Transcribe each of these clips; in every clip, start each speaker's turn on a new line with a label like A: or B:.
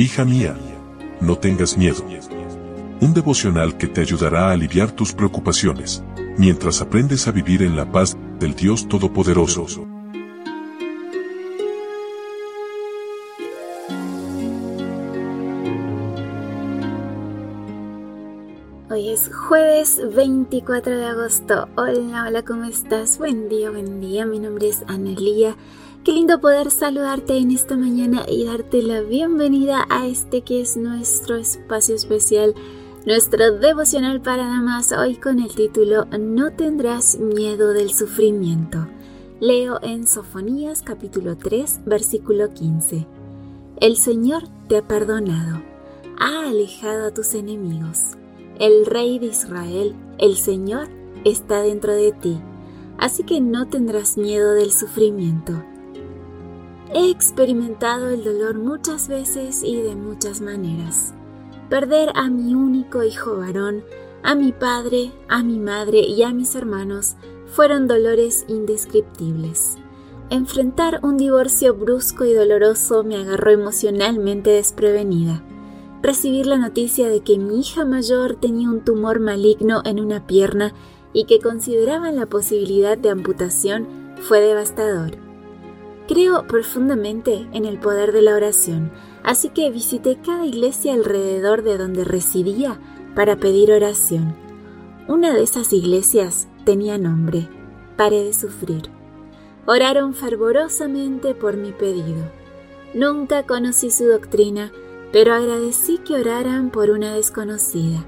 A: Hija mía, no tengas miedo. Un devocional que te ayudará a aliviar tus preocupaciones, mientras aprendes a vivir en la paz del Dios Todopoderoso.
B: Hoy es jueves 24 de agosto. Hola, hola, ¿cómo estás? Buen día, buen día. Mi nombre es Analía. Qué lindo poder saludarte en esta mañana y darte la bienvenida a este que es nuestro espacio especial, nuestro devocional para damas, hoy con el título No tendrás miedo del sufrimiento. Leo en Sofonías capítulo 3, versículo 15. El Señor te ha perdonado, ha alejado a tus enemigos. El Rey de Israel, el Señor, está dentro de ti, así que no tendrás miedo del sufrimiento. He experimentado el dolor muchas veces y de muchas maneras. Perder a mi único hijo varón, a mi padre, a mi madre y a mis hermanos fueron dolores indescriptibles. Enfrentar un divorcio brusco y doloroso me agarró emocionalmente desprevenida. Recibir la noticia de que mi hija mayor tenía un tumor maligno en una pierna y que consideraban la posibilidad de amputación fue devastador. Creo profundamente en el poder de la oración, así que visité cada iglesia alrededor de donde residía para pedir oración. Una de esas iglesias tenía nombre, Pare de Sufrir. Oraron fervorosamente por mi pedido. Nunca conocí su doctrina, pero agradecí que oraran por una desconocida.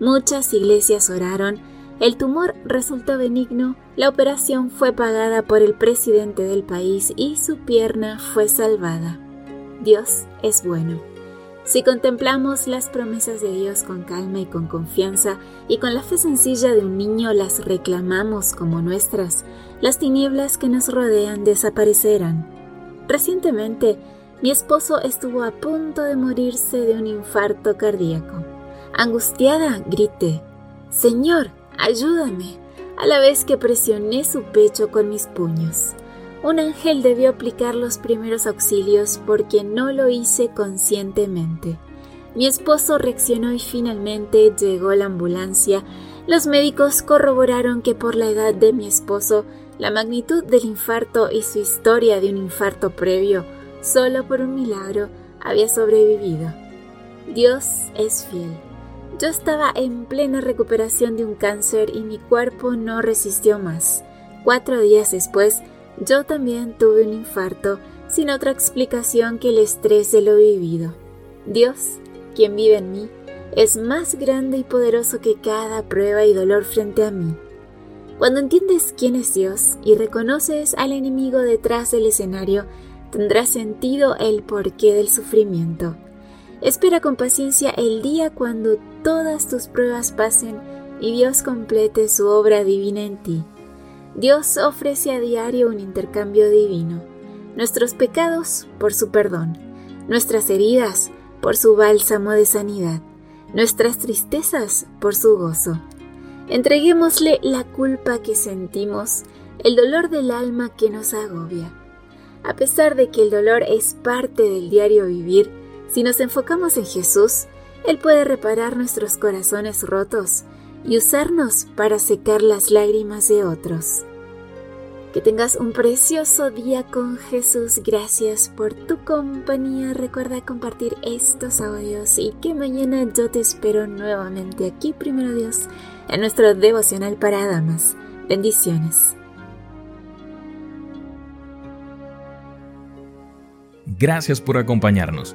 B: Muchas iglesias oraron el tumor resultó benigno, la operación fue pagada por el presidente del país y su pierna fue salvada. Dios es bueno. Si contemplamos las promesas de Dios con calma y con confianza y con la fe sencilla de un niño las reclamamos como nuestras, las tinieblas que nos rodean desaparecerán. Recientemente, mi esposo estuvo a punto de morirse de un infarto cardíaco. Angustiada, grité, Señor, ayúdame, a la vez que presioné su pecho con mis puños. Un ángel debió aplicar los primeros auxilios porque no lo hice conscientemente. Mi esposo reaccionó y finalmente llegó la ambulancia. Los médicos corroboraron que por la edad de mi esposo, la magnitud del infarto y su historia de un infarto previo, solo por un milagro, había sobrevivido. Dios es fiel. Yo estaba en plena recuperación de un cáncer y mi cuerpo no resistió más. Cuatro días después, yo también tuve un infarto sin otra explicación que el estrés de lo vivido. Dios, quien vive en mí, es más grande y poderoso que cada prueba y dolor frente a mí. Cuando entiendes quién es Dios y reconoces al enemigo detrás del escenario, tendrá sentido el porqué del sufrimiento. Espera con paciencia el día cuando todas tus pruebas pasen y Dios complete su obra divina en ti. Dios ofrece a diario un intercambio divino. Nuestros pecados por su perdón, nuestras heridas por su bálsamo de sanidad, nuestras tristezas por su gozo. Entreguémosle la culpa que sentimos, el dolor del alma que nos agobia. A pesar de que el dolor es parte del diario vivir, si nos enfocamos en Jesús, Él puede reparar nuestros corazones rotos y usarnos para secar las lágrimas de otros. Que tengas un precioso día con Jesús. Gracias por tu compañía. Recuerda compartir estos audios y que mañana yo te espero nuevamente aquí, primero Dios, en nuestro devocional para damas. Bendiciones.
C: Gracias por acompañarnos.